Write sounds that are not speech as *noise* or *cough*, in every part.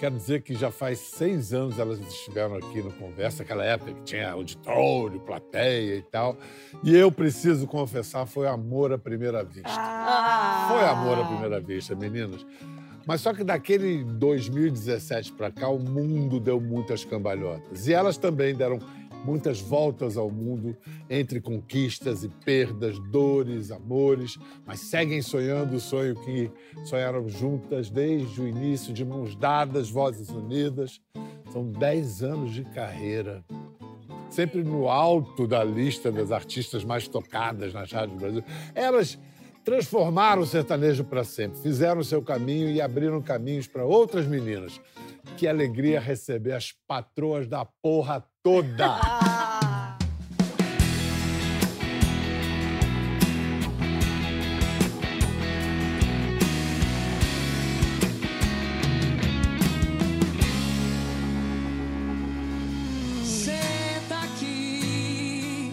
quero dizer que já faz seis anos elas estiveram aqui no Conversa, aquela época que tinha auditório, plateia e tal. E eu preciso confessar, foi amor à primeira vista. Ah. Foi amor à primeira vista, meninas. Mas só que daquele 2017 para cá, o mundo deu muitas cambalhotas. E elas também deram muitas voltas ao mundo entre conquistas e perdas, dores, amores, mas seguem sonhando o sonho que sonharam juntas desde o início, de mãos dadas, vozes unidas. São 10 anos de carreira. Sempre no alto da lista das artistas mais tocadas nas rádios do Brasil. Elas transformaram o sertanejo para sempre, fizeram o seu caminho e abriram caminhos para outras meninas. Que alegria receber as patroas da porra toda! *laughs* Senta aqui,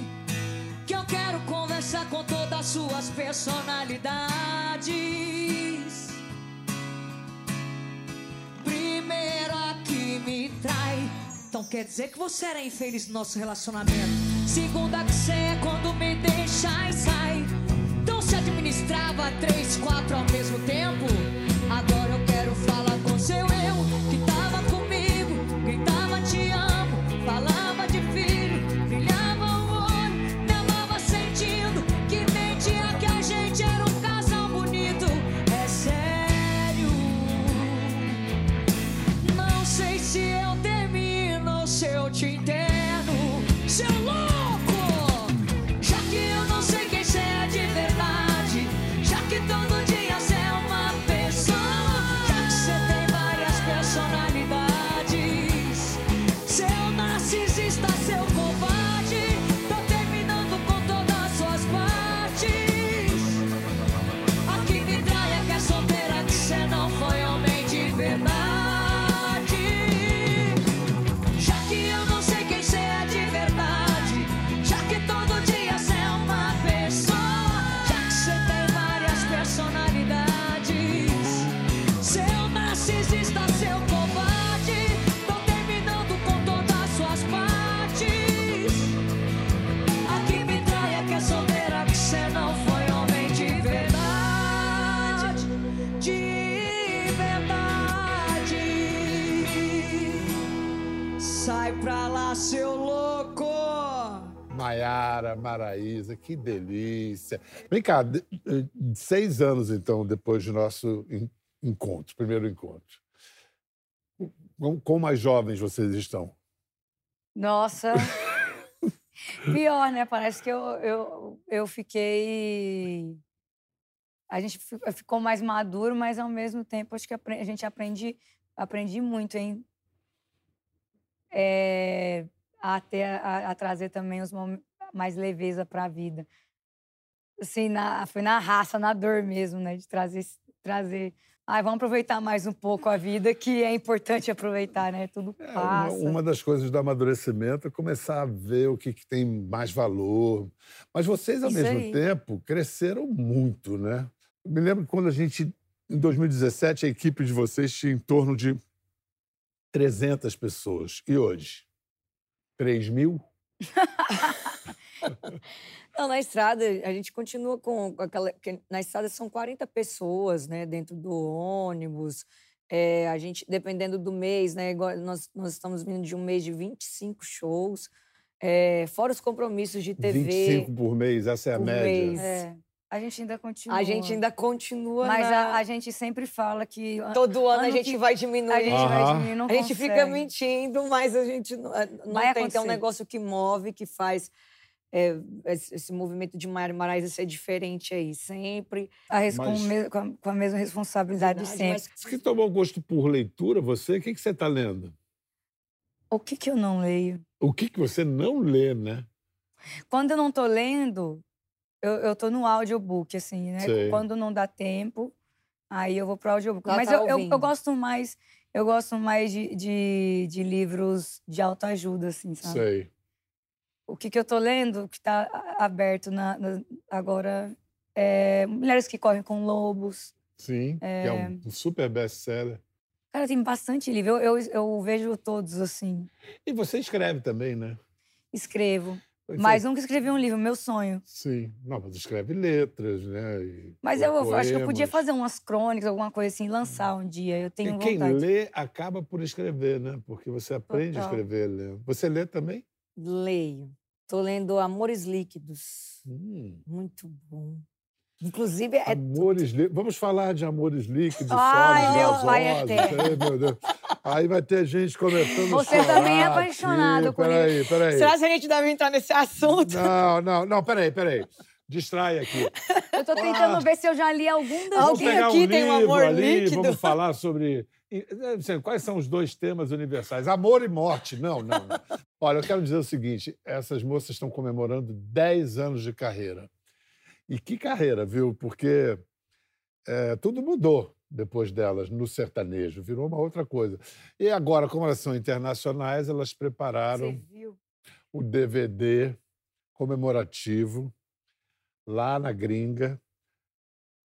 que eu quero conversar com todas as suas personalidades. Quer dizer que você era infeliz no nosso relacionamento. Segunda que você é quando me deixa e sai. Então se administrava três, quatro ao mesmo tempo. Agora Que delícia. Vem cá, eh, seis anos, então, depois do nosso en- encontro, primeiro encontro. Quão- mais jovens vocês estão? Nossa. *laughs* Pior, né? Parece que eu, eu, eu fiquei. A gente fi- ficou mais maduro, mas ao mesmo tempo acho que a gente aprende, aprendi muito, hein? É, a, ter, a, a trazer também os momentos mais leveza para a vida. Assim, na, foi na raça, na dor mesmo, né? De trazer, trazer. Ai, vamos aproveitar mais um pouco a vida, que é importante aproveitar, né? Tudo É, uma, passa. uma das coisas do amadurecimento é começar a ver o que, que tem mais valor. Mas vocês, ao Isso mesmo aí. tempo, cresceram muito, né? Eu me lembro quando a gente, em 2017, a equipe de vocês tinha em torno de 300 pessoas. E hoje? 3 mil? Não, na estrada, a gente continua com aquela. que Na estrada são 40 pessoas, né, dentro do ônibus. É, a gente, dependendo do mês, né, nós, nós estamos vindo de um mês de 25 shows, é, fora os compromissos de TV. 25 por mês, essa é a média. mês. É, a gente ainda continua. A gente ainda continua. Mas na- a, a gente sempre fala que. a- Todo ano, a ano gente que vai diminuindo. A gente vai Aham. diminuir, não A gente fica consegue. mentindo, mas a gente não, eh, não Vai tem. Então, é um negócio que move, que faz é, esse, esse movimento de Maiara Maraíza ser diferente aí, sempre. A res- com, Mas- o mes- com a, com a mesma responsabilidade de Verdade, sempre. mas- Você que tomou gosto por leitura, você, o que, que você está lendo? O que, que eu não leio? O que, que você não lê, né? Quando eu não tô lendo, eu, eu tô no audiobook, assim, né? Sei. Quando não dá tempo, Aí eu vou pro audiobook. Ela Mas tá eu, eu, eu gosto mais, eu gosto mais de, de, de livros de autoajuda, assim, sabe? Sei. O que, que eu tô lendo, que tá aberto na, na- agora, é Mulheres que Correm com Lobos. Sim, que é um, um super best-seller. Cara, tem bastante livro. Eu, eu, eu vejo todos, assim. E você escreve também, né? Escrevo. Você- Mas nunca escrevi um livro, meu sonho. Sim. Não, mas escreve letras, né? e Mas eu acho que eu podia poemas. fazer umas crônicas, alguma coisa assim, lançar um dia. Eu tenho E quem vontade. lê acaba por escrever, né? Porque você aprende a Total. escrever lendo. Você lê também? Leio. Tô lendo Amores Líquidos. Hum. Muito bom. Inclusive, é Amores líquidos. Vamos falar de amores líquidos, Ai, sólidos, meu pai Deus. Aí vai ter gente começando a Você também é apaixonado aqui. por Peraí, peraí. Será que a gente deve entrar nesse assunto? Não, não, não, peraí, peraí. Distrai aqui. Eu tô tentando Ah. ver se eu já li algum Vamos dos Alguém pegar aqui um tem um livro amor ali, líquido? vamos *laughs* falar sobre... eh, assim, Quais são os dois temas universais? Amor e morte. Não, não, não. Olha, eu quero dizer o seguinte, essas moças estão comemorando 10 anos de carreira. E que carreira, viu? Porque eh, tudo mudou depois delas no sertanejo, virou uma outra coisa. E agora, como elas são internacionais, elas prepararam o DVD comemorativo lá na gringa.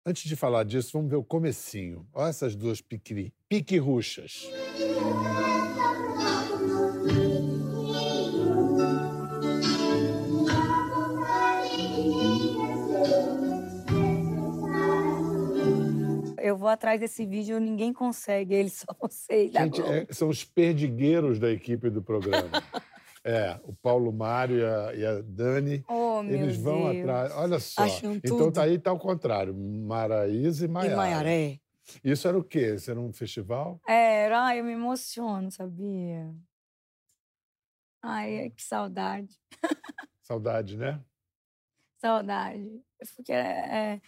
Antes de falar disso, vamos ver o comecinho. Olha essas duas piqui, pique-ruchas. Eu vou atrás desse vídeo, ninguém consegue, ele só e da Gente, é- são os perdigueiros da equipe do programa. É, o Paulo Mário e a, e a Dani, Oh, meu eles vão Deus. atrás. Olha só. Acham Então tudo. tá aí tá ao contrário. Maraísa e E Maiara. Maiaré. Isso era o quê? Isso era um festival? É, ai, eu me emociono, sabia? Ai, que saudade. *laughs* Saudade, né? Saudade. Porque é.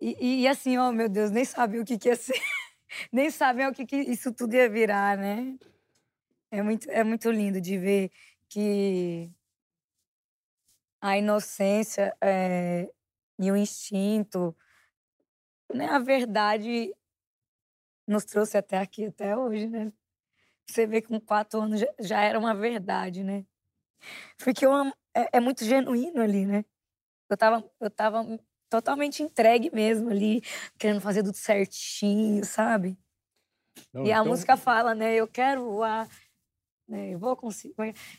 É- E, e assim, ó, meu Deus, nem sabia o que, que ia ser. *laughs* nem sabem o que, que isso tudo ia virar, né? É muito, é muito lindo de ver que a inocência é, e o instinto, né, a verdade nos trouxe até aqui, até hoje, né? Você vê que com quatro anos já, já era uma verdade, né? Porque eu amo- é, é muito genuíno ali, né? Eu tava, eu tava totalmente entregue mesmo ali, querendo fazer tudo certinho, sabe? Não, e a então- música fala, né? Eu quero voar, né? Eu vou conseguir.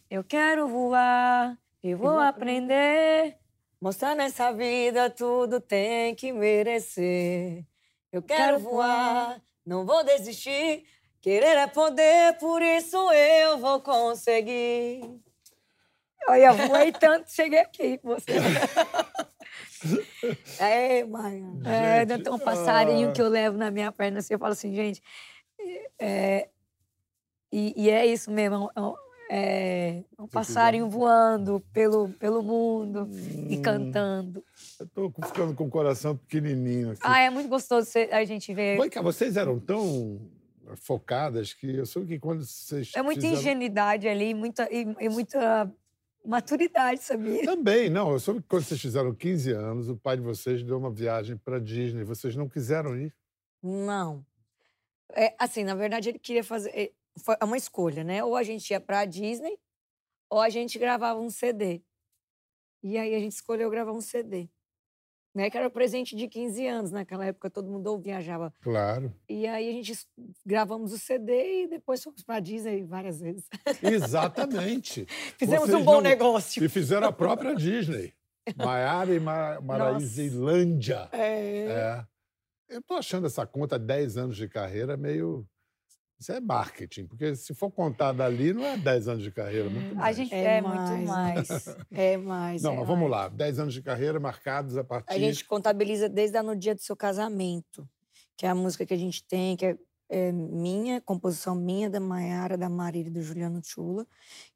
Eu quero voar, eu vou vou aprender. Mostrar nessa vida tudo tem que merecer. Eu quero Quero voar, não vou desistir. Querer é poder, por isso eu vou conseguir. Olha, eu voei tanto, cheguei aqui com você. *laughs* *laughs* É, Maia. É, Gente, tem um passarinho ah. que eu levo na minha perna assim, eu falo assim, gente. é, e, e é isso mesmo, é um- é um passarinho voando pelo, pelo mundo e Hum. cantando. Eu tô ficando com o coração pequenininho aqui. Ah, é muito gostoso a gente ver. Vem cá, vocês eram tão focadas que eu soube que quando vocês É muita fizeram... ingenuidade ali muita, e, e muita maturidade, sabia? Também, não. Eu soube que quando vocês fizeram 15 anos, o pai de vocês deu uma viagem para Disney. Vocês não quiseram ir? Não. É, assim, na verdade, ele queria fazer. é, Foi uma escolha, né? Ou a gente ia pra Disney, ou a gente gravava um CD. E aí a gente escolheu gravar um CD. Né? Que era o presente de 15 anos. Naquela época todo mundo ou viajava. Claro. E aí a gente gravamos o CD e depois fomos pra Disney várias vezes. Exatamente. *laughs* Fizemos Vocês um bom não- negócio. E fizeram a própria *laughs* Disney. Maiara e Mar. É. É. Eu tô achando essa conta 10 anos de carreira meio. Isso é marketing, porque se for contar dali, não é 10 anos de carreira, muito A mais. gente É é, mais, muito né? mais. É *laughs* mais. Não, é mas vamos mais. lá. 10 anos de carreira marcados a partir. A gente contabiliza desde a no dia do seu casamento, que é a música que a gente tem, que é, é minha, composição minha, da Maiara, da Marília e do Juliano Chula,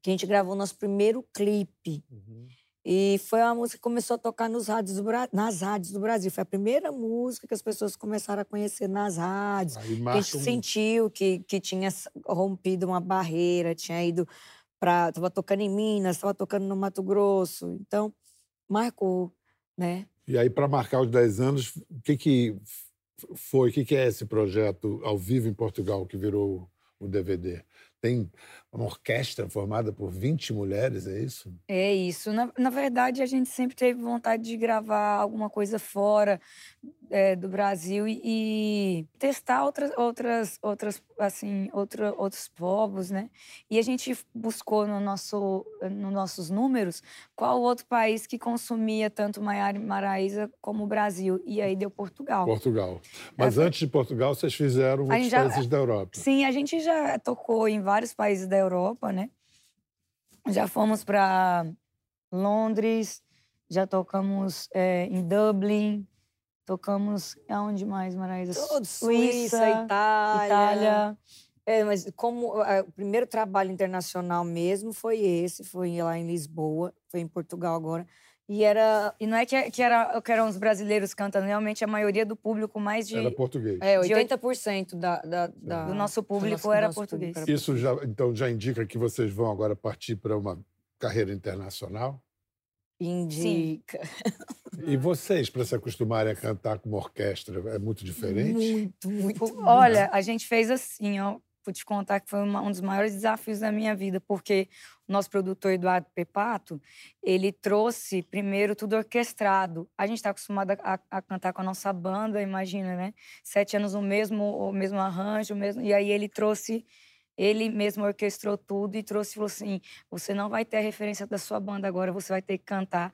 que a gente gravou o nosso primeiro clipe. Uhum. E foi uma música que começou a tocar nos rádios do nas rádios do Brasil. Foi a primeira música que as pessoas começaram a conhecer nas rádios. Que a gente um- sentiu que, que tinha rompido uma barreira, tinha ido para. Estava tocando em Minas, estava tocando no Mato Grosso. Então, marcou, né? E aí, para marcar os 10 anos, o que, que foi? O que que é esse projeto ao vivo em Portugal que virou o DVD? Tem uma orquestra formada por 20 mulheres, é isso? É isso. Na, na verdade, a gente sempre teve vontade de gravar alguma coisa fora é, do Brasil e, e testar outras, outras, outras, assim, outra, outros povos, né? E a gente buscou no nosso, nos nossos números qual outro país que consumia tanto Maiara e Maraísa como o Brasil. E aí deu Portugal. Portugal. Mas foi- antes de Portugal, vocês fizeram outros já- países da Europa. Sim, a gente já tocou em vários países da Europa, né? Já fomos para Londres, já tocamos eh, em Dublin, tocamos aonde mais, Maraísa? Todos, Suíça, Itália. Itália. É, mas como ah, o primeiro trabalho internacional mesmo foi esse, foi lá em Lisboa, foi em Portugal agora. E era E não é que, que, era, que eram os brasileiros cantando, realmente a maioria do público, mais de, Era português. é, De oito- 80% da, da, da- do nosso público nosso- era nosso português. público Isso já, então já indica que vocês vão agora partir para uma carreira internacional? Indica. *laughs* E vocês, para se acostumarem a cantar com uma orquestra, é muito diferente? Muito, muito. muito. Olha, a gente fez assim, ó. Vou te contar que foi uma- um dos maiores desafios da minha vida, porque o nosso produtor Eduardo Pepato, ele trouxe primeiro tudo orquestrado. A gente está acostumado a, a cantar com a nossa banda, imagina, né? Sete anos o mesmo, o mesmo arranjo, o mesmo. E aí ele trouxe, ele mesmo orquestrou tudo e trouxe falou assim: você não vai ter a referência da sua banda agora, você vai ter que cantar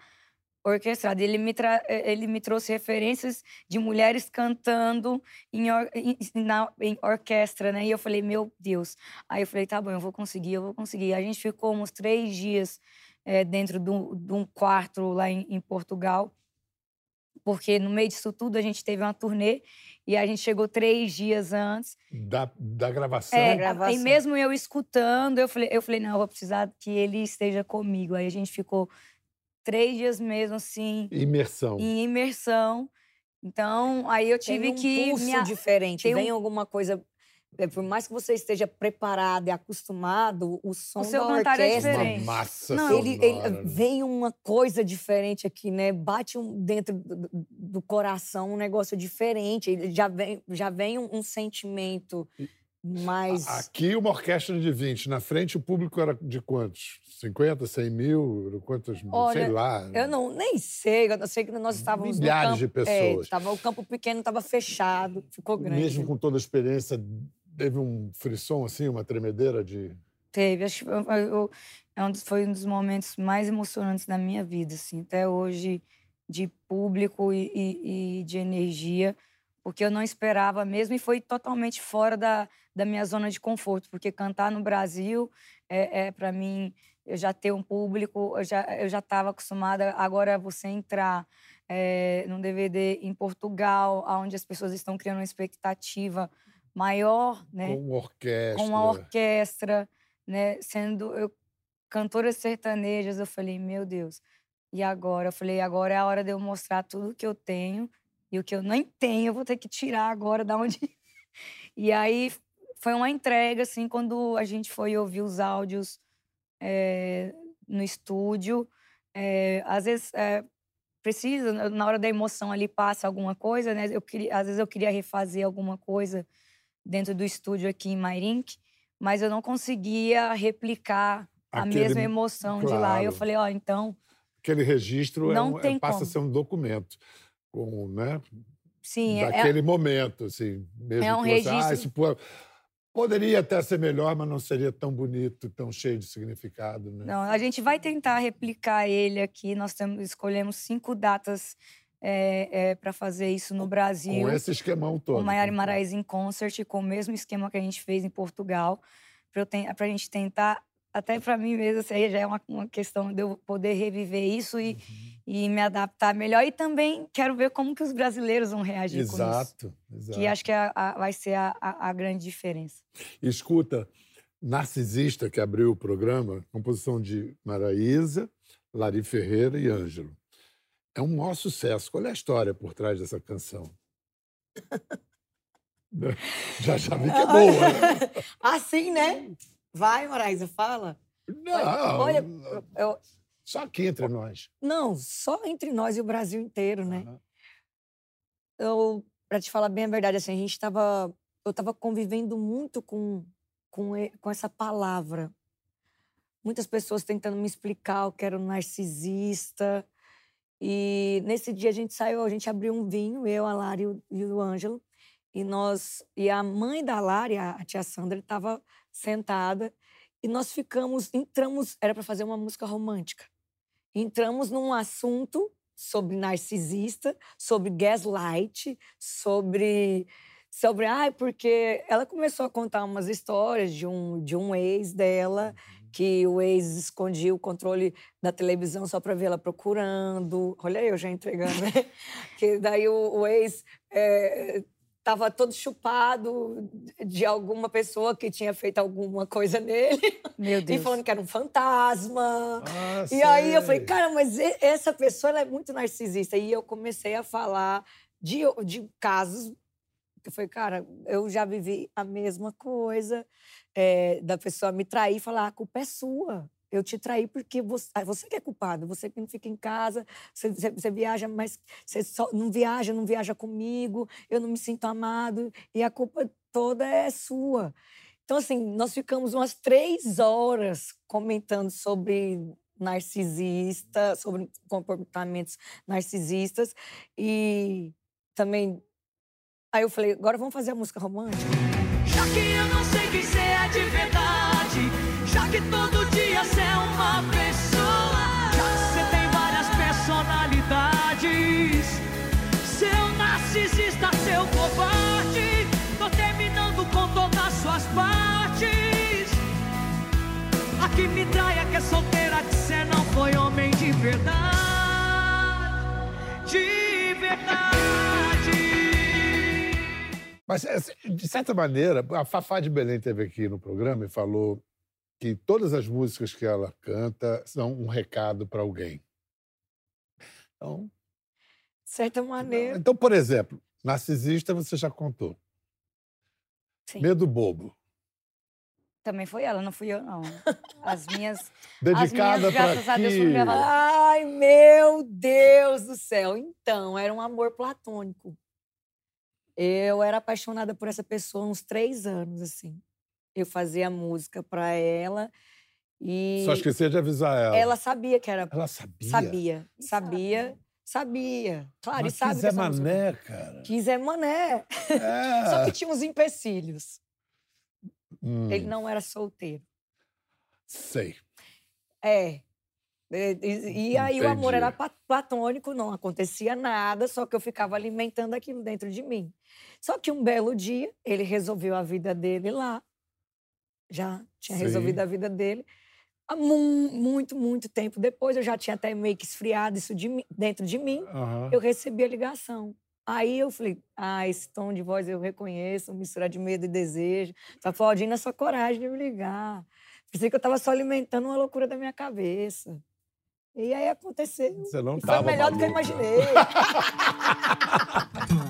orquestrado. Ele me, tra- eh, ele me trouxe referências de mulheres cantando em, or- em- na- em orquestra, né? E eu falei, meu Deus. Aí eu falei, tá bom, eu vou conseguir, eu vou conseguir. A gente ficou uns três dias eh, dentro de um, de um quarto lá em, em Portugal, porque no meio disso tudo a gente teve uma turnê e a gente chegou três dias antes. Da, da gravação? É, gravação. e mesmo eu escutando, eu falei, eu falei, não, eu vou precisar que ele esteja comigo. Aí a gente ficou três dias mesmo, assim, Imersão. em imersão. Então, aí eu tive Tem um que pulso me a- diferente. tem um- Vem alguma coisa. é, Por mais que você esteja preparado e acostumado, o som seu da é orquestra diferente. Uma massa Não, ele, ele- né? vem uma coisa diferente aqui, né? Bate um, dentro do, do- coração um negócio diferente. Ele já vem, já vem um, um sentimento mais. Aqui uma orquestra de 20. Na frente o público era de quantos? 50, 100 mil? Quantos? Olha, sei lá. Eu não nem sei, eu sei que nós estávamos Milhares no de campo, pessoas. É, tava, o campo pequeno estava fechado, ficou grande. Mesmo com toda a experiência, teve um frisson assim, uma tremedeira de. Teve, acho que eu- é um dos- foi um dos momentos mais emocionantes da minha vida, assim, até hoje, de público e, e- e de energia, porque eu não esperava mesmo e foi totalmente fora da, da minha zona de conforto, porque cantar no Brasil é, é para mim, eu já ter um público, eu já eu já estava acostumada, agora você entrar é, num DVD em Portugal, onde as pessoas estão criando uma expectativa maior, né? Com orquestra. com a orquestra, né? Sendo eu, cantoras sertanejas, eu falei, meu Deus. E agora? Eu falei, agora é a hora de eu mostrar tudo que eu tenho e o que eu nem tenho, eu vou ter que tirar agora da onde. *laughs* e aí foi uma entrega, assim, quando a gente foi ouvir os áudios eh, no estúdio. eh, às vezes eh, precisa, na- hora da emoção ali passa alguma coisa, né? Eu queria, às vezes eu queria refazer alguma coisa dentro do estúdio aqui em Mairink, mas eu não conseguia replicar a Aquele- mesma emoção de lá. Eu claro. falei, ó, então, Aquele registro é Não um- é- passa como. a ser um documento. Com, né? sim, é- é, Daquele momento, assim. Mesmo É um você, ah, registro- isso po- poderia até ser melhor, mas não seria tão bonito, tão cheio de significado. Né? Não, a gente vai tentar replicar ele aqui. Nós temos, escolhemos cinco datas para fazer isso no Brasil. Com esse esquemão todo. com Maiara Maraíza em concert, com o mesmo esquema que a gente fez em Portugal, para a gente tentar, até para mim mesmo, isso aí já é uma, uma questão de eu poder reviver isso e, e me adaptar melhor. E também quero ver como que os brasileiros vão reagir com isso. Exato, exato. Que acho que a- a- vai ser a, a- a grande diferença. Escuta, Narcisista, que abriu o programa, composição de Maraísa, Lari Ferreira e Ângelo. É um maior sucesso. Qual é a história por trás dessa canção? *laughs* já já vi que é boa. né? *laughs* Assim, né? Vai, Maraísa, fala. Não, Olha, eu, só aqui entre nós. não, só entre nós e o Brasil inteiro, né? Aham. Eu Pra te falar bem a verdade, assim, a gente tava. Eu tava convivendo muito com, com, com essa palavra. Muitas pessoas tentando me explicar o que era um narcisista. E nesse dia a gente saiu, a gente abriu um vinho, eu, a Lari e o- Ângelo. E nós. E a mãe da Lari, a a tia Sandra, estava sentada. E nós ficamos, entramos, era para fazer uma música romântica. Entramos num assunto sobre narcisista, sobre gaslight, sobre sobre ai porque ela começou a contar umas histórias de um de um ex dela que o ex escondia o controle da televisão só para ver ela procurando. Olha eu já entregando, né? *laughs* que daí o, o ex eh, estava todo chupado de alguma pessoa que tinha feito alguma coisa nele Meu *laughs* e Deus. falando que era um fantasma. Ah, E aí eu falei, sei. cara, mas e- essa pessoa ela é muito narcisista. E eu comecei a falar de, de casos que foi, cara, eu já vivi a mesma coisa eh, da pessoa me trair e falar, a culpa é sua. Eu te traí porque você, ah, você que é culpado, você que não fica em casa, você, você- você viaja, mas você só não viaja, não viaja comigo, eu não me sinto amado e a culpa toda é sua. Então, assim, nós ficamos umas três horas comentando sobre narcisista, sobre comportamentos narcisistas e também. Aí eu falei, agora vamos fazer a música romântica? Já que eu não sei partes. A que me traia, que é solteira, que cê não foi homem de verdade, de verdade. Mas, assim, de certa maneira, a Fafá de Belém teve aqui no programa e falou que todas as músicas que ela canta são um recado para alguém. Então, De certa maneira. então, por exemplo, Narcisista você já contou. Sim. Medo Bobo. Também foi ela, não fui eu, não. As minhas. *laughs* Dedicada minhas, para graças a Deus, foram gravadas. Ai, meu Deus do céu. Então, era um amor platônico. Eu era apaixonada por essa pessoa há uns três anos, assim. Eu fazia música para ela e Só esqueci de avisar ela. ela sabia que era. Ela sabia. Sabia, sabia, sabia. Claro, Mas e sabe que é essa música- mané, cara. Quis é mané. É. Só que tinha uns empecilhos. Hum, Ele não era solteiro. Sei. É. E, e- e aí o amor era platônico, não acontecia nada, só que eu ficava alimentando aquilo dentro de mim. Só que um belo dia, ele resolveu a vida dele lá. Já tinha Sim. resolvido a vida dele. Há mu- muito, muito tempo depois, eu já tinha até meio que esfriado isso de dentro de mim. Aham. Eu recebi a ligação. Aí eu falei, ah, esse tom de voz eu reconheço, mistura de medo e desejo. Tá aplaudindo a sua coragem de me ligar. Pensei que eu estava só alimentando uma loucura da minha cabeça. E aí aconteceu. Você não E foi melhor do que eu maluca. imaginei. *laughs*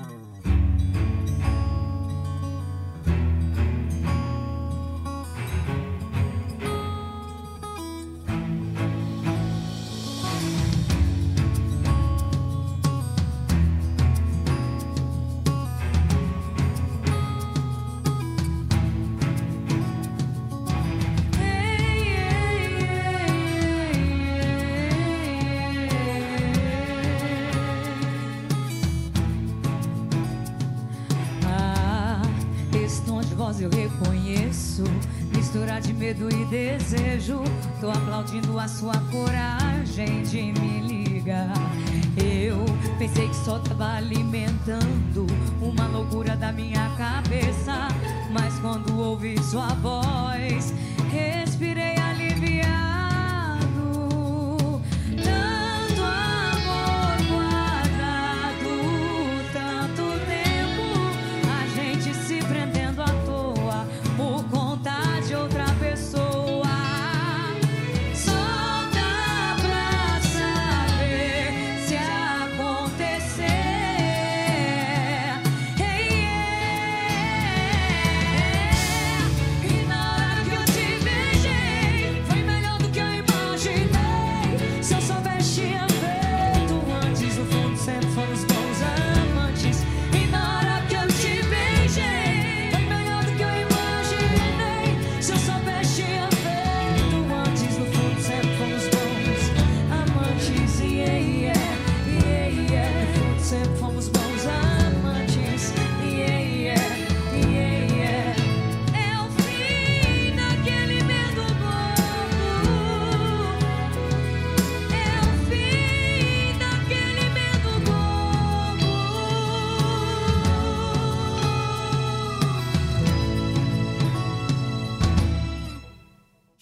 eu reconheço. Mistura de medo e desejo. Tô aplaudindo a sua coragem de me ligar. Eu pensei que só tava alimentando uma loucura da minha cabeça. Mas quando ouvi sua voz,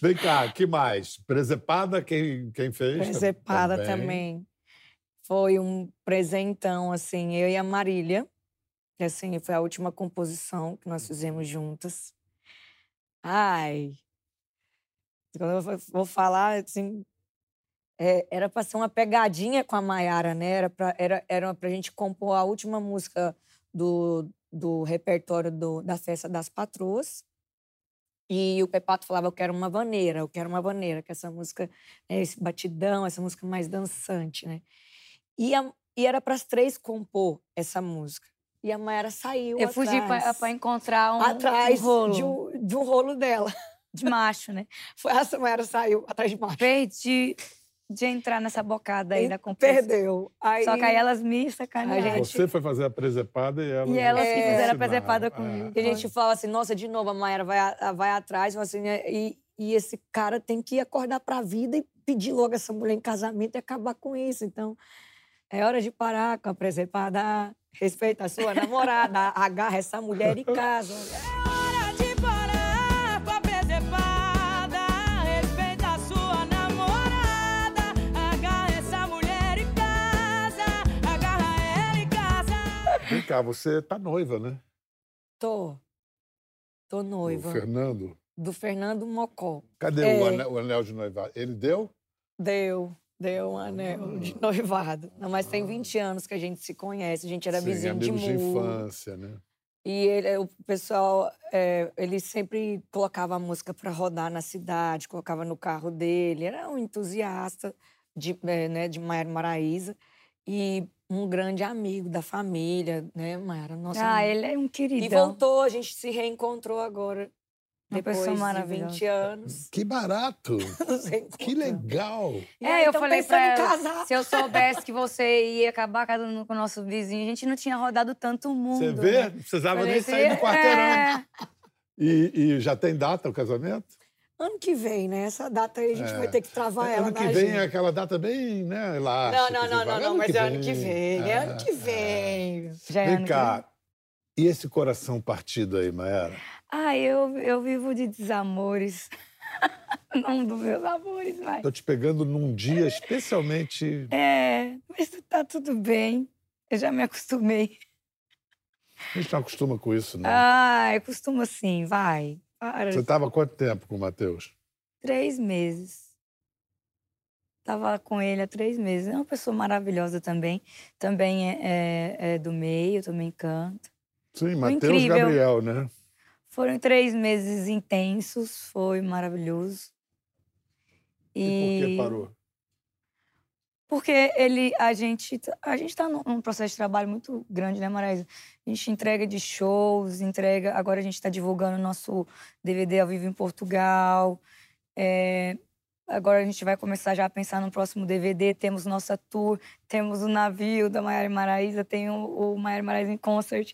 Vem cá, que mais? Presepada, quem, quem fez? Presepada também. Foi um presentão, assim, eu e a Marília. Que, assim, foi a última composição que nós fizemos juntas. Ai... Quando eu vou falar, assim... É, era para ser uma pegadinha com a Maiara, né? Era para era, era a gente compor a última música do, do repertório do, da Festa das Patroas. E o Pepato falava, eu quero uma vaneira, eu quero uma vaneira, que essa música, né, esse batidão, essa música mais dançante, né? E, a, e era para as três compor essa música. E a Mayara saiu Eu fugi para encontrar um, atrás um rolo. De, um, de um rolo dela. De macho, né? *laughs* Foi essa a Mayara saiu atrás de macho. Perdi de entrar nessa bocada aí e da composição. Perdeu. Aí... Só que aí elas me sacanearam. Gente... Você foi fazer a presepada e elas... E elas é... que fizeram a presepada comigo. E a gente fala assim, nossa, de novo, a Mayara vai, vai atrás, assim, né? e, e esse cara tem que acordar para a vida e pedir logo essa mulher em casamento e acabar com isso. Então, é hora de parar com a presepada, respeita a sua namorada, agarra essa mulher em casa. Vem cá, você tá noiva, né? Tô. Tô noiva. Do Fernando? Do Fernando Mocó. Cadê é... o, anel, o, anel, de noivado? Ele deu? Deu. Deu um anel de *laughs* noivado. Não, mas tem 20 anos que a gente se conhece. A gente era Sim, vizinho de muro. de infância, né? E ele, o pessoal, é, ele sempre colocava a música para rodar na cidade, colocava no carro dele. Era um entusiasta de, é, né, de Maiara Maraíza. E um grande amigo da família, né, Mayara? Nossa, ah, amigo. ele é um querido. E voltou, a gente se reencontrou agora. Uma depois de 20 anos. Que barato! *laughs* que legal! É, eu falei pra ela, casar. se eu soubesse que você ia acabar casando com o nosso vizinho, a gente não tinha rodado tanto o mundo. Você vê? Né? Não precisava falei, nem sair do quarteirão. É... E, e já tem data o casamento? Ano que vem, né? Essa data aí a gente é. vai ter que travar ela. Ano que vem é aquela data bem, né? Elástica. Não, não, não, não, não, mas é ano que vem. É, ano que vem. Já é vem cá. E esse coração partido aí, Maera? Ah, eu, eu vivo de desamores. *laughs* Não dos meus amores, vai. Tô te pegando num dia especialmente. É, mas tá tudo bem. Eu já me acostumei. A gente não acostuma com isso, né? Ah, eu costumo sim, vai. Você estava quanto tempo com o Matheus? Três meses. Estava com ele há três meses. É uma pessoa maravilhosa também. Também é, é, é do meio, também canta. Sim, Matheus Gabriel, né? Foram três meses intensos, foi maravilhoso. E, e por que parou? Porque ele, a gente, a gente está num processo de trabalho muito grande, né, Maraísa? A gente entrega de shows, entrega. Agora a gente está divulgando nosso DVD ao vivo em Portugal. É, agora a gente vai começar já a pensar no próximo DVD. Temos nossa tour, temos o navio da Maiara Maraísa, tem o, o Maiara Maraísa em Concert.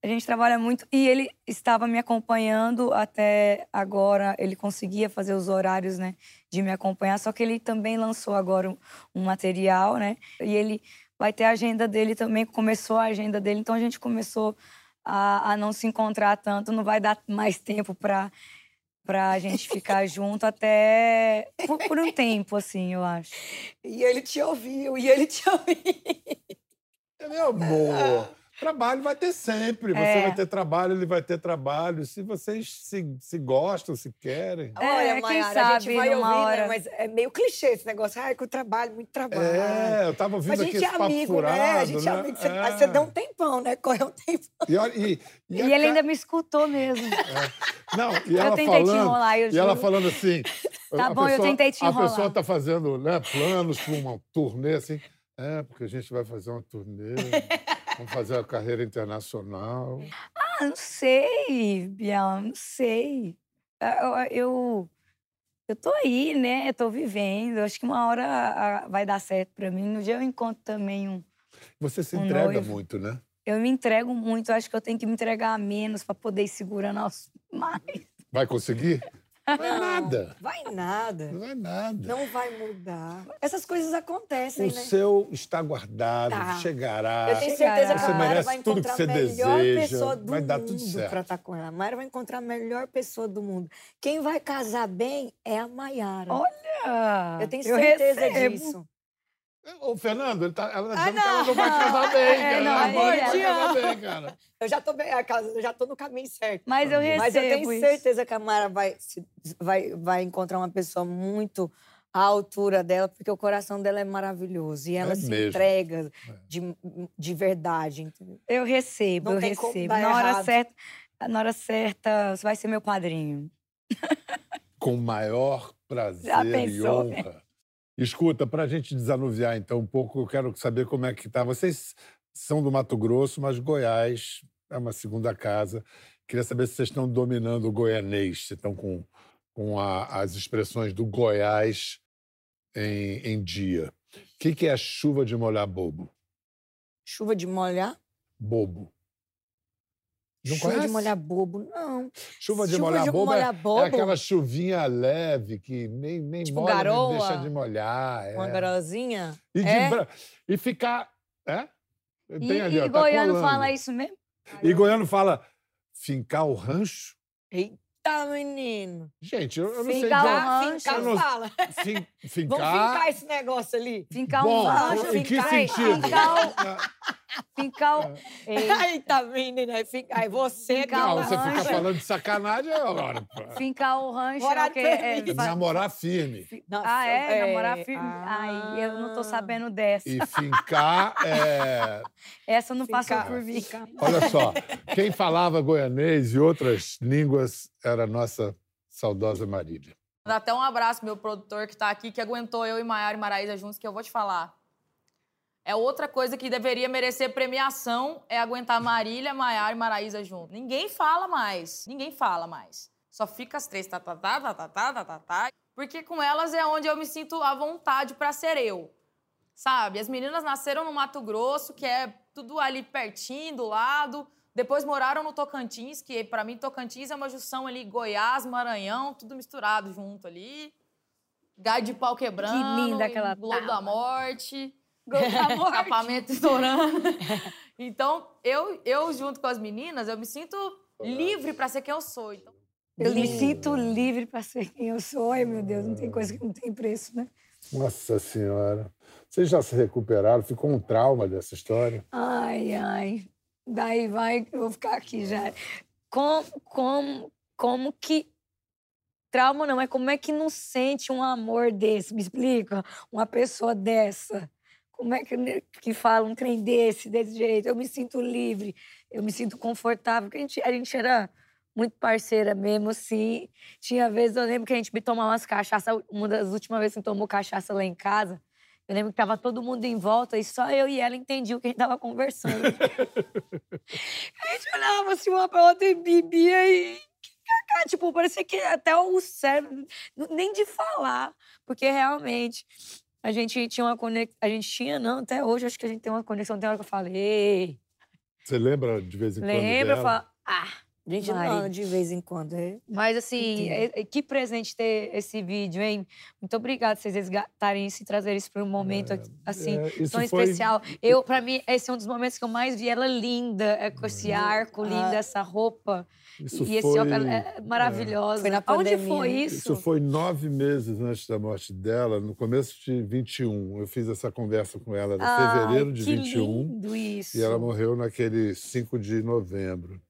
A gente trabalha muito e ele estava me acompanhando até agora. Ele conseguia fazer os horários, né, de me acompanhar. Só que ele também lançou agora um, um material, né? E ele vai ter a agenda dele também. Começou a agenda dele, então a gente começou a, a não se encontrar tanto. Não vai dar mais tempo para para a gente ficar *laughs* junto até por, por, um tempo, assim, eu acho. E ele te ouviu, e ele te *laughs* ouviu. Meu amor. Trabalho vai ter sempre. Você é. vai ter trabalho, ele vai ter trabalho. Se vocês se, se gostam, se querem. É, Olha, Mayara, a gente vai ouvir, né, hora... né? Mas é meio clichê esse negócio. Ai, com trabalho, muito trabalho. É, eu tava ouvindo aqui esse é amigo, furado, né? A gente é né? amigo. Você, é. você dá um tempão, né? *laughs* Corre um tempão. E, e, e, e ele ainda me escutou mesmo. É. Não, e ela tentei falando, te enrolar, eu E ela falando assim... *laughs* Tá bom, pessoa, eu tentei te enrolar. A pessoa tá fazendo né, planos para uma turnê, assim... É, porque a gente vai fazer uma turnê... *laughs* Vamos fazer a carreira internacional. Ah, não sei, Biel, não sei. Eu, eu, eu tô aí, né? Eu tô vivendo. Acho que uma hora vai dar certo para mim. No dia eu encontro também um. Você se um entrega noivo. muito, né? Eu me entrego muito. Acho que eu tenho que me entregar menos para poder ir segurando aos *laughs* mais. Vai conseguir? Não é nada. Vai nada. Não é nada. Não vai mudar. Essas coisas acontecem, o né? seu está guardado, Tá. chegará. Eu tenho Chegará. certeza que a Mayra merece vai tudo que encontrar você a melhor deseja, pessoa do vai dar tudo mundo certo. pra estar com ela. A Mayra vai encontrar a melhor pessoa do mundo. Quem vai casar bem é a Mayara. Olha, eu tenho certeza recebo. disso. Ô, Fernando, ele tá, ela tá Ah, dizendo que ela não. não vai casar *laughs* bem, É, cara. não, ela aí não vai é- casar bem, cara. Eu já tô bem, eu já tô no caminho certo. Mas eu recebo Mas eu tenho isso. certeza que a Mayra vai, vai, vai encontrar uma pessoa muito à altura dela, porque o coração dela é maravilhoso. E ela É se mesmo. entrega de, de verdade, entendeu? Eu recebo, Não eu recebo. Na hora errado. certa, na hora certa, você vai ser meu padrinho. Com o maior prazer Já e né? Escuta, para a gente desanuviar então um pouco, eu quero saber como é que tá. Vocês são do Mato Grosso, mas Goiás é uma segunda casa. Queria saber se vocês estão dominando o goianês, se estão com, com a- as expressões do Goiás em, em dia. O que, que é chuva de molhar bobo? Chuva de molhar? Bobo. Não Chuva conhece? de molhar bobo, não. Chuva de Chuva molhar de bobo, é- molhar bobo? é aquela chuvinha leve que nem, nem Tipo molha, nem garoa? deixa de molhar. Uma é. garozinha? E, de É? bra- e ficar. É? E, Tem ali, e ó, tá goiano colando. fala isso mesmo? E goiano fala fincar o rancho? Eita, menino. Gente, eu, eu não sei Fincar de o rancho. Fincar, Eu não- fala. Fin, Vamos fincar. fincar esse negócio ali. Fincar Bom, um rancho, em que fincar, sentido? fincar, o- fincar o- Eita, *laughs* menina. aí fica- Aí você... Fincar Não, o você fica rancho. falando de sacanagem agora. pô. fincar o rancho Bora é? É, fa- Namorar firme. Nossa, Ah, é? Namorar é, firme? ah. Ai, eu não tô sabendo dessa. E fincar é. *laughs* Essa não passou Fincar, por mim. fincar. Olha só, quem falava goianês e outras línguas era a nossa saudosa Marília. Dá até um abraço, meu produtor que tá aqui, que aguentou eu e Maiara e Maraísa juntos, que eu vou te falar. É outra coisa que deveria merecer premiação, é aguentar Marília, Maiara e Maraísa juntos. Ninguém fala mais, ninguém fala mais. Só fica as três, tá, tá, tá, tá, tá, tá, tá, tá, tá. Porque com elas é onde eu me sinto à vontade pra ser eu. Sabe? As meninas nasceram no Mato Grosso, que é tudo ali pertinho, do lado. Depois moraram no Tocantins, que pra mim Tocantins é uma junção ali, Goiás, Maranhão, tudo misturado junto ali. Galho de pau quebrando. linda aquela Globo da. Morte. Escapamento *laughs* estourando. *laughs* então, eu, eu, junto com as meninas, eu me sinto livre pra ser quem eu sou. Então, Eu me sinto livre para ser quem eu sou. Ai, meu Deus, não tem coisa que não tem preço, né? Nossa Senhora. Vocês já se recuperaram? Ficou um trauma dessa história? Ai, ai. Daí vai, eu vou ficar aqui já. Como, como, como que. Trauma não, é como é que não sente um amor desse? Me explica? Uma pessoa dessa. Como é que, que fala um trem desse, desse jeito? Eu me sinto livre, eu me sinto confortável. Porque a gente, a gente era muito parceira mesmo, assim. Tinha vezes, eu lembro que a gente me tomava umas cachaças. Uma das últimas vezes que tomou cachaça lá em casa, eu lembro que tava todo mundo em volta e só eu e ela entendiam o que a gente tava conversando. *laughs* a gente olhava assim uma pra outra e bebia e. Tipo, parecia que até o cérebro, nem de falar, porque realmente a gente tinha uma conexão. A gente tinha, não, até hoje acho que a gente tem uma conexão. Tem hora que eu falo, ei, Você lembra de vez em quando lembra? Eu falo, ah. A gente Mari. não, de vez em quando. É. Mas assim, é- é- que presente ter esse vídeo, hein? Muito obrigada vocês resgatarem isso e trazerem isso para um momento aqui, assim É, tão foi- especial. Eu, para mim, esse é um dos momentos que eu mais vi ela linda, é, com esse arco lindo, Ah. essa roupa Isso e esse foi, óculos é maravilhosa. Foi na pandemia, foi né? isso? Isso foi nove meses antes da morte dela, no começo de 21. Eu fiz essa conversa com ela em Ai, fevereiro de que 21. lindo isso. E ela morreu naquele 5 de novembro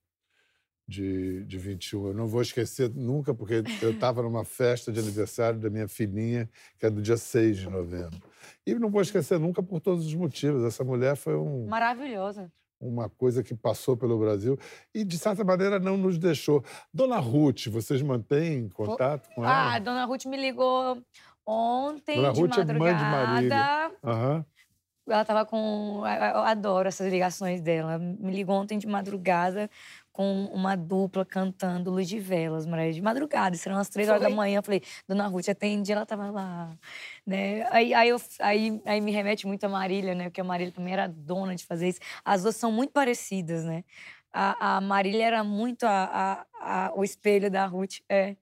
de, de 21. Eu não vou esquecer nunca, porque eu estava numa festa de aniversário da minha filhinha, que é do dia 6 de novembro. E não vou esquecer nunca por todos os motivos. Essa mulher foi um, Maravilhosa. Uma coisa que passou pelo Brasil e, de certa maneira, não nos deixou. Dona Ruth, vocês mantêm contato com ela? Ah, a dona Ruth me ligou ontem Dona de Ruth é mãe de madrugada. Marília. Aham. Ela tava com. Eu adoro essas ligações dela. Ela Me ligou ontem de madrugada com uma dupla cantando Luz de Velas, Maria, de madrugada. Eram umas três horas da manhã. Eu falei, Dona Ruth, atende, ela tava lá. Né? Aí, aí, eu, aí, aí me remete muito a Marília, né? Porque a Marília também era dona de fazer isso. As duas são muito parecidas, né? a, a Marília era muito a, a, a, o espelho da Ruth. É.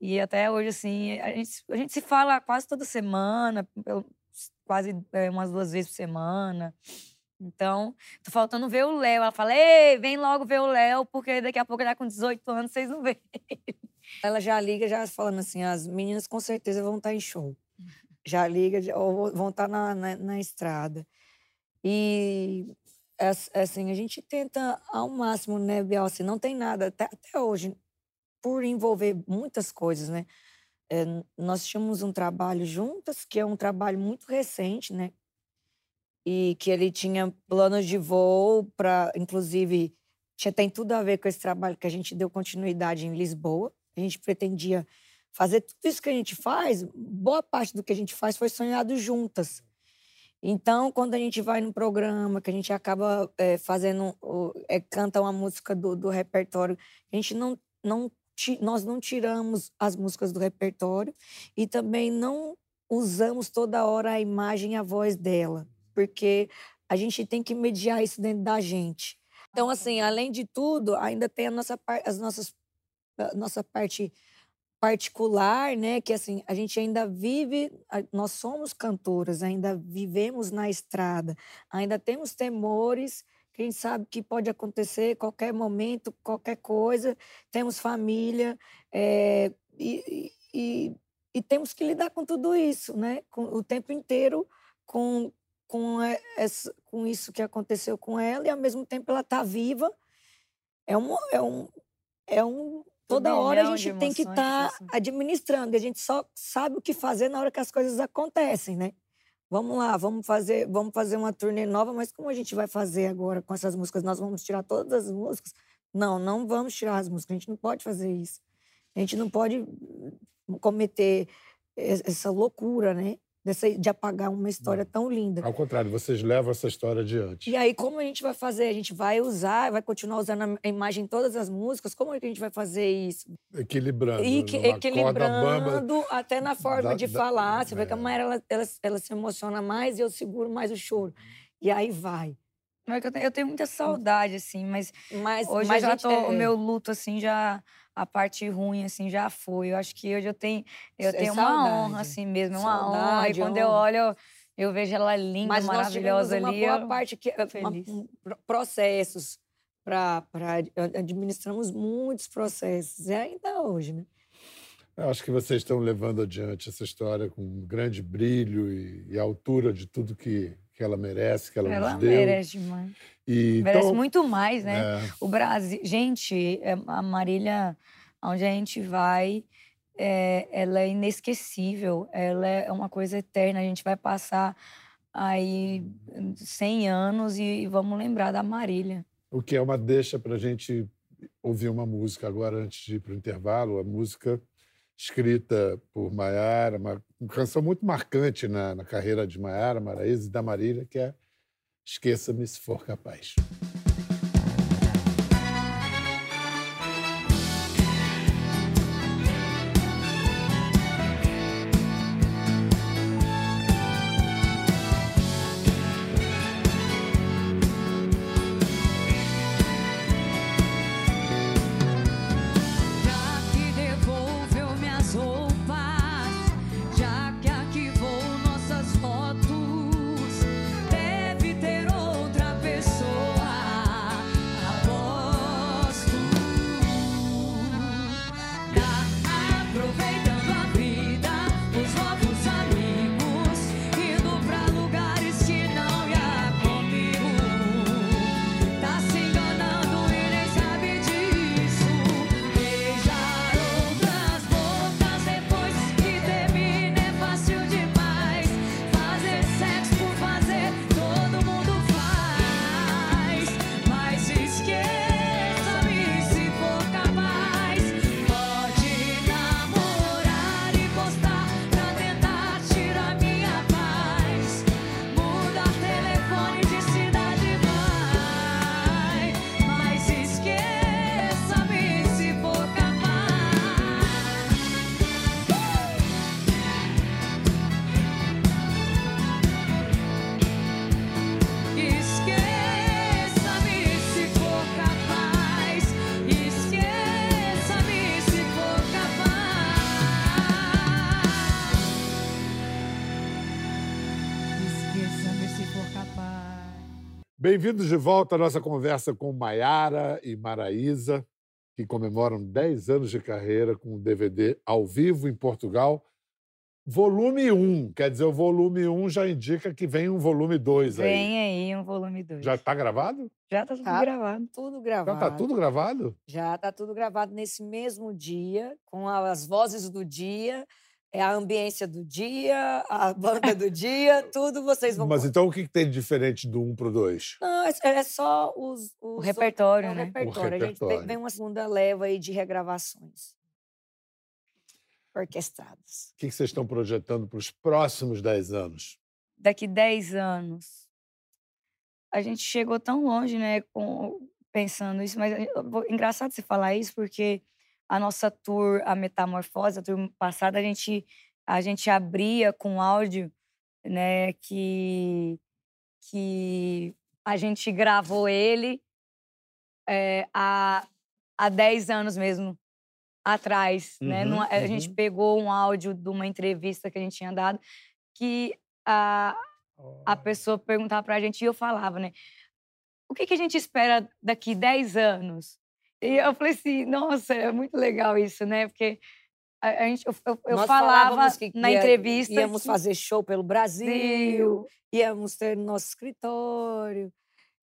E até hoje, assim, a gente, a gente se fala quase toda semana, pelo, quase é, umas duas vezes por semana. Então, tô faltando ver o Léo. Ela fala, ei, vem logo ver o Léo, porque daqui a pouco ele tá com 18 anos, vocês não *laughs* veem. Ela já liga, já falando assim, as meninas com certeza vão estar tá em show. *laughs* Já liga, ou vão estar tá na, na, na estrada. E assim, a gente tenta ao máximo, né, Biel? Assim, não tem nada, até, até hoje, por envolver muitas coisas, né? É, nós tínhamos um trabalho juntas, que é um trabalho muito recente, né? E que ele tinha planos de voo para, inclusive, tinha, tem tudo a ver com esse trabalho que a gente deu continuidade em Lisboa. A gente pretendia fazer tudo isso que a gente faz, boa parte do que a gente faz foi sonhado juntas. Então, quando a gente vai num programa, que a gente acaba é, fazendo, é, canta uma música do, do repertório, a gente não, não, nós não tiramos as músicas do repertório e também não usamos toda hora a imagem e a voz dela, porque a gente tem que mediar isso dentro da gente. Então, assim, além de tudo, ainda tem a nossa, as nossas, a nossa parte particular, né? Que assim, a gente ainda vive, nós somos cantoras, ainda vivemos na estrada, ainda temos temores, que a gente sabe que pode acontecer qualquer momento, qualquer coisa, temos família, é, e, e, e, temos que lidar com tudo isso, né? Com, o tempo inteiro com, com, essa, com isso que aconteceu com ela, e ao mesmo tempo ela está viva. É um, é um, é um Toda hora a gente tem que estar tá assim. administrando. A gente só sabe o que fazer na hora que as coisas acontecem, né? Vamos lá, vamos fazer, vamos fazer uma turnê nova, mas como a gente vai fazer agora com essas músicas? Nós vamos tirar todas as músicas? Não, não vamos tirar as músicas. A gente não pode fazer isso. A gente não pode cometer essa loucura, né? Dessa, de apagar uma história Não. tão linda. Ao contrário, vocês levam essa história adiante. E aí, como a gente vai fazer? A gente vai usar, vai continuar usando a imagem em todas as músicas? Como é que a gente vai fazer isso? Equilibrando. E, equilibrando até na forma da, de da, falar. Você é. vê que a Maera, ela, ela, ela, se emociona mais e eu seguro mais o choro. E aí vai. Eu tenho muita saudade, assim, mas, mas hoje mas já tô, é... o meu luto, assim, já a parte ruim, assim, já foi. Eu acho que hoje eu tenho, eu é tenho uma honra, assim mesmo, uma saudade, honra. E quando eu olho, eu, eu vejo ela linda, Mas maravilhosa nós ali. Uma boa parte que uma, processos para administramos muitos processos e ainda hoje, né? Eu acho que vocês estão levando adiante essa história com um grande brilho e, e altura de tudo que, que ela merece, que ela, ela nos deu. Ela merece demais. E, merece então, muito mais, né? É... O Brasil... Gente, é, a Marília, onde a gente vai, é, ela é inesquecível. Ela é uma coisa eterna. A gente vai passar aí 100 anos e, vamos lembrar da Marília. O que é uma deixa para a gente ouvir uma música agora, antes de ir para o intervalo. A música escrita por Maiara, uma, canção muito marcante na, na carreira de Maiara, Maraíza e da Marília, que é Esqueça-me se for capaz. Bem-vindos de volta à nossa conversa com Maiara e Maraísa, que comemoram 10 anos de carreira com o DVD ao vivo em Portugal. Volume 1, quer dizer, o volume 1 já indica que vem um volume 2 aí. Vem aí um volume 2. Já está gravado? Já tá tudo Tá. gravado. Tudo Já gravado. está tudo gravado? Já tá tudo gravado nesse mesmo dia, com as vozes do dia, é a ambiência do dia, a *laughs* banda do dia, tudo vocês vão. Mas então o que tem de diferente do 1 para o 2? Não, é, é só os, os O repertório, é o né? repertório. A gente repertório. vem- uma segunda leva aí de regravações orquestradas. O que vocês estão projetando para os próximos 10 anos? Daqui 10 anos. A gente chegou tão longe, né, com, pensando isso, mas eu vou- engraçado você falar isso, porque a nossa tour, a Metamorfose, a tour passada, a gente, a gente abria com áudio, né, que, que a gente gravou ele é, há, há 10 anos mesmo atrás, né? Uhum, Numa- a gente uhum. pegou um áudio de uma entrevista que a gente tinha dado que a, a pessoa perguntava pra gente e eu falava, né? O que, que a gente espera daqui 10 anos? E eu falei assim, nossa, é muito legal isso, né? Porque a, a gente, eu, eu- falava que na ia- entrevista Íamos que- fazer show pelo Brasil, Brasil, íamos ter nosso escritório,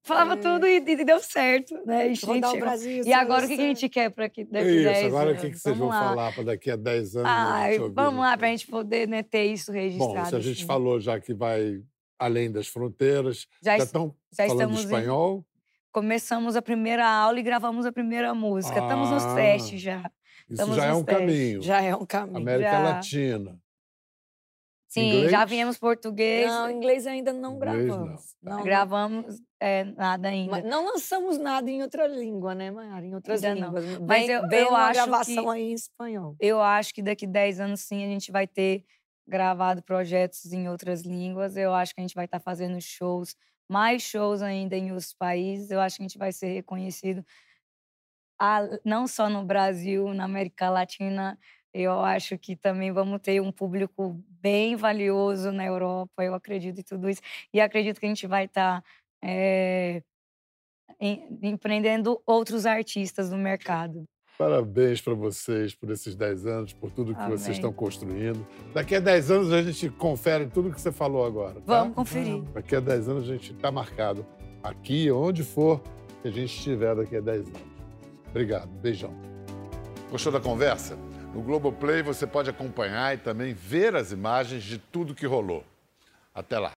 falava É. tudo e, e deu certo, né? E, gente, o Brasil. e agora o que, que a gente quer para daqui 10 Isso, anos? agora o que, que vocês vão Vamos lá. falar para daqui a 10 anos? a Ai, vamos lá, para a gente poder né, ter isso Bom, registrado. se a gente assim. falou já que vai além das fronteiras, já, já es- estão já falando estamos em- espanhol? Começamos a primeira aula e gravamos a primeira música. Estamos nos Ah, testes já. Isso Estamos já é um testes. caminho. Já é um caminho. América já. Latina. Sim, já Inglês? viemos português. Não, inglês ainda não Inglês, não. gravamos. Não, não. Gravamos é, nada ainda. Mas não lançamos nada em outra língua, né, Mayara? Em outras Ainda não. línguas. Mas Vem- eu- vem eu uma acho gravação que- aí em espanhol. Eu acho que daqui 10 anos, sim, a gente vai ter gravado projetos em outras línguas. Eu acho que a gente vai estar fazendo shows, mais shows ainda em outros países. Eu acho que a gente vai ser reconhecido a- não só no Brasil, na América Latina. Eu acho que também vamos ter um público bem valioso na Europa. Eu acredito em tudo isso. E acredito que a gente vai estar eh, em- empreendendo outros artistas no mercado. Parabéns para vocês por esses 10 anos, por tudo que vocês Amém. estão construindo. Daqui a 10 anos a gente confere tudo que você falou agora. tá? Vamos conferir. Daqui a 10 anos a gente está marcado aqui, onde for que a gente estiver daqui a 10 anos. Obrigado, beijão. Gostou da conversa? No Globoplay você pode acompanhar e também ver as imagens de tudo que rolou. Até lá.